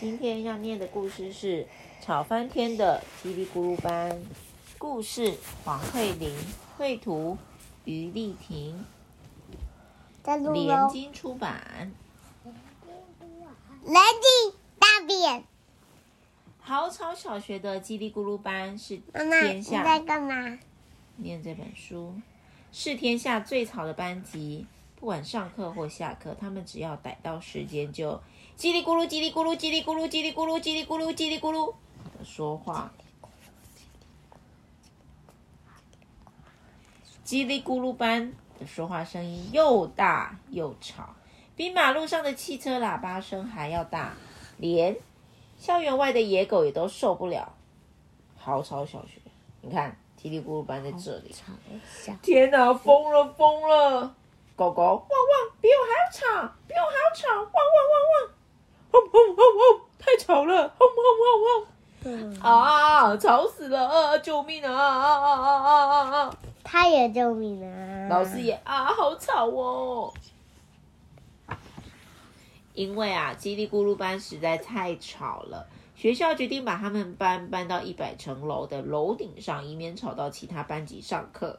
今天要念的故事是《吵翻天的叽里咕噜班》，故事黄慧玲，绘图于丽婷，在录联喽。经出版。Ready，大便。好草小学的叽里咕噜班是妈妈，天你在干嘛？念这本书，是天下最吵的班级。不管上课或下课，他们只要逮到时间就叽里咕噜、叽里咕噜、叽里咕噜、叽里咕噜、叽里咕噜、叽里咕噜的说话。叽里咕噜般的说话声音又大又吵，比马路上的汽车喇叭声还要大，连校园外的野狗也都受不了。好吵小学，你看叽里咕噜班在这里。天哪，疯了疯了！狗狗汪汪，比我还要吵，比我还要吵，汪汪汪汪！太吵了！轰轰嗯，轰轰！啊，吵死了！啊，救命啊！啊啊啊啊啊啊！他也救命啊！老师也啊，好吵哦。因为啊，叽里咕噜班实在太吵了，学校决定把他们班搬到一百层楼的楼顶上，以免吵到其他班级上课。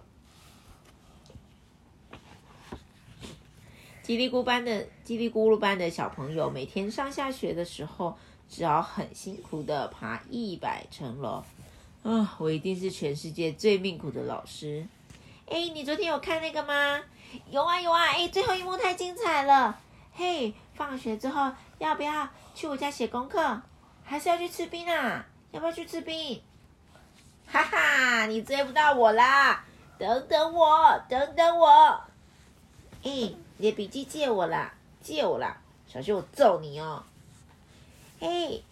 叽里咕班的叽里咕噜班的小朋友，每天上下学的时候，只要很辛苦的爬一百层楼。啊，我一定是全世界最命苦的老师。哎，你昨天有看那个吗？有啊有啊！哎，最后一幕太精彩了。嘿，放学之后要不要去我家写功课？还是要去吃冰啊？要不要去吃冰？哈哈，你追不到我啦！等等我，等等我。哎，你的笔记借我啦，借我啦！小心我揍你哦。嘿，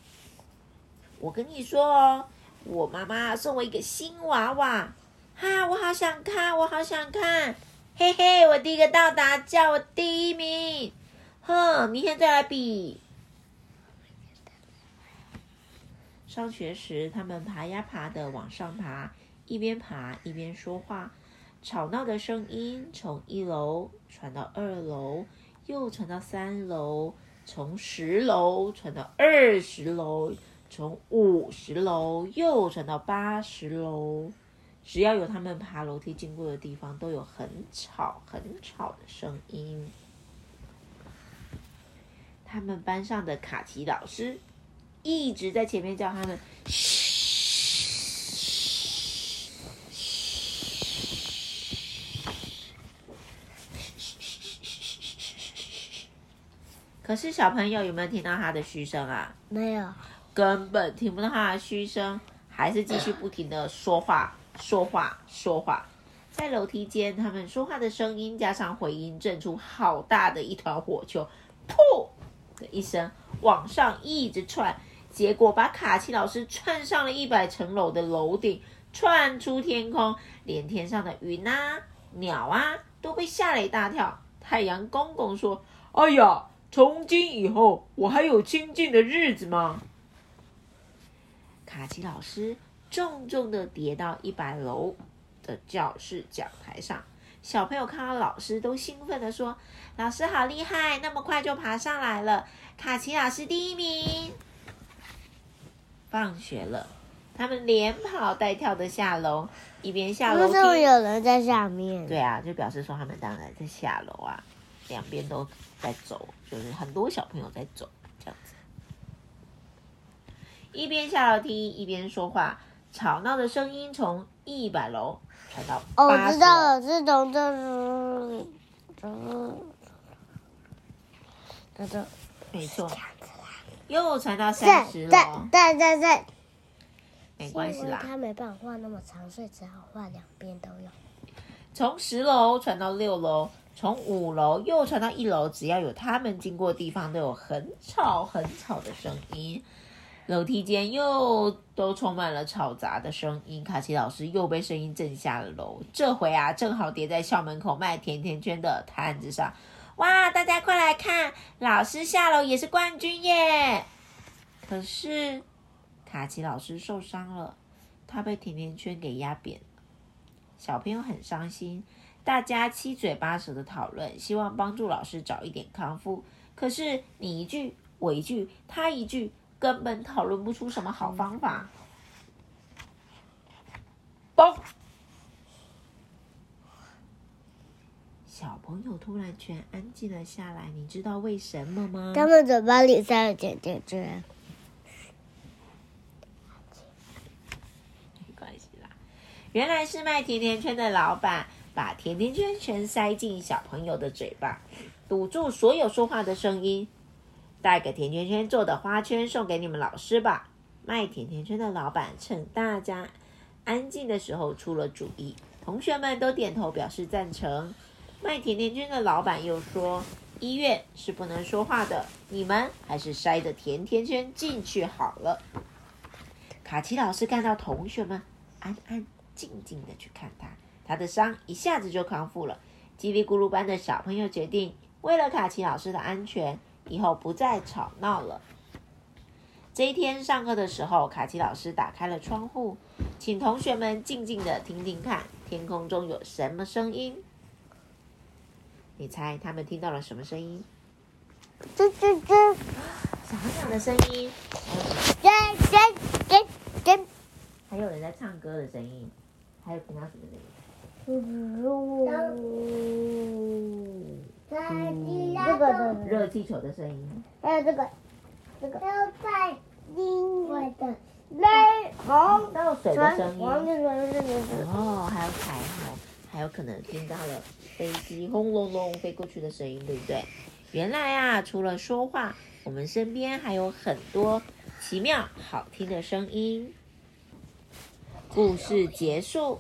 我跟你说哦，我妈妈送我一个新娃娃。哈，我好想看，我好想看，嘿嘿，我第一个到达，叫我第一名，哼，明天再来比。上学时，他们爬呀爬的往上爬，一边爬一边说话，吵闹的声音从一楼传到二楼，又传到三楼，从十楼传到二十楼，从五十楼又传到八十楼。只要有他们爬楼梯经过的地方，都有很吵很吵的声音。他们班上的卡奇老师一直在前面叫他们嘘。可是小朋友有没有听到他的嘘声啊？没有。根本听不到他的嘘声，还是继续不停的说话。说话，说话，在楼梯间，他们说话的声音加上回音，震出好大的一团火球，噗的一声往上一直窜，结果把卡奇老师窜上了一百层楼的楼顶，窜出天空，连天上的云啊、鸟啊都被吓了一大跳。太阳公公说：“哎呀，从今以后，我还有清静的日子吗？”卡奇老师。重重的跌到一百楼的教室讲台上，小朋友看到老师都兴奋的说：“老师好厉害，那么快就爬上来了！”卡奇老师第一名。放学了，他们连跑带跳的下楼，一边下楼梯，为什么有人在下面？对啊，就表示说他们当然在下楼啊，两边都在走，就是很多小朋友在走这样子，一边下楼梯一边说话。吵闹的声音从一百楼传到哦，我知道了，楼，是从这里，这这没错。又传到三十对楼，对对对，没关系啦。他没办法画那么长，所以只好画两边都有。从十楼传到六楼，从五楼又传到一楼，只要有他们经过地方，都有很吵很吵的声音。楼梯间又都充满了嘈杂的声音，卡奇老师又被声音震下了楼。这回啊，正好跌在校门口卖甜甜圈的摊子上。哇，大家快来看，老师下楼也是冠军耶！可是卡奇老师受伤了，他被甜甜圈给压扁了。小朋友很伤心，大家七嘴八舌的讨论，希望帮助老师早一点康复。可是你一句我一句，他一句，根本讨论不出什么好方法。嘣！小朋友突然全安静了下来，你知道为什么吗？他们嘴巴里塞了甜甜圈。没关系啦，原来是卖甜甜圈的老板把甜甜圈全塞进小朋友的嘴巴，堵住所有说话的声音。带个甜甜圈做的花圈送给你们老师吧。卖甜甜圈的老板趁大家安静的时候出了主意，同学们都点头表示赞成。卖甜甜圈的老板又说：“医院是不能说话的，你们还是塞着甜甜圈进去好了。”卡奇老师看到同学们安安静静的去看他，他的伤一下子就康复了。叽里咕噜班的小朋友决定，为了卡奇老师的安全，以后不再吵闹了。这一天上课的时候，卡奇老师打开了窗户，请同学们静静的听听看，天空中有什么声音？你猜他们听到了什么声音？吱吱吱，小鸟的声音，吱吱吱吱。还有人在唱歌的声音，还有其他什么声音？这个的，热气球的声音。还有这个，这个。在另外的雷洪倒水的声音。哦，还有彩虹，还有可能听到了飞机轰隆隆飞过去的声音，对不对？原来啊，除了说话，我们身边还有很多奇妙好听的声音。故事结束。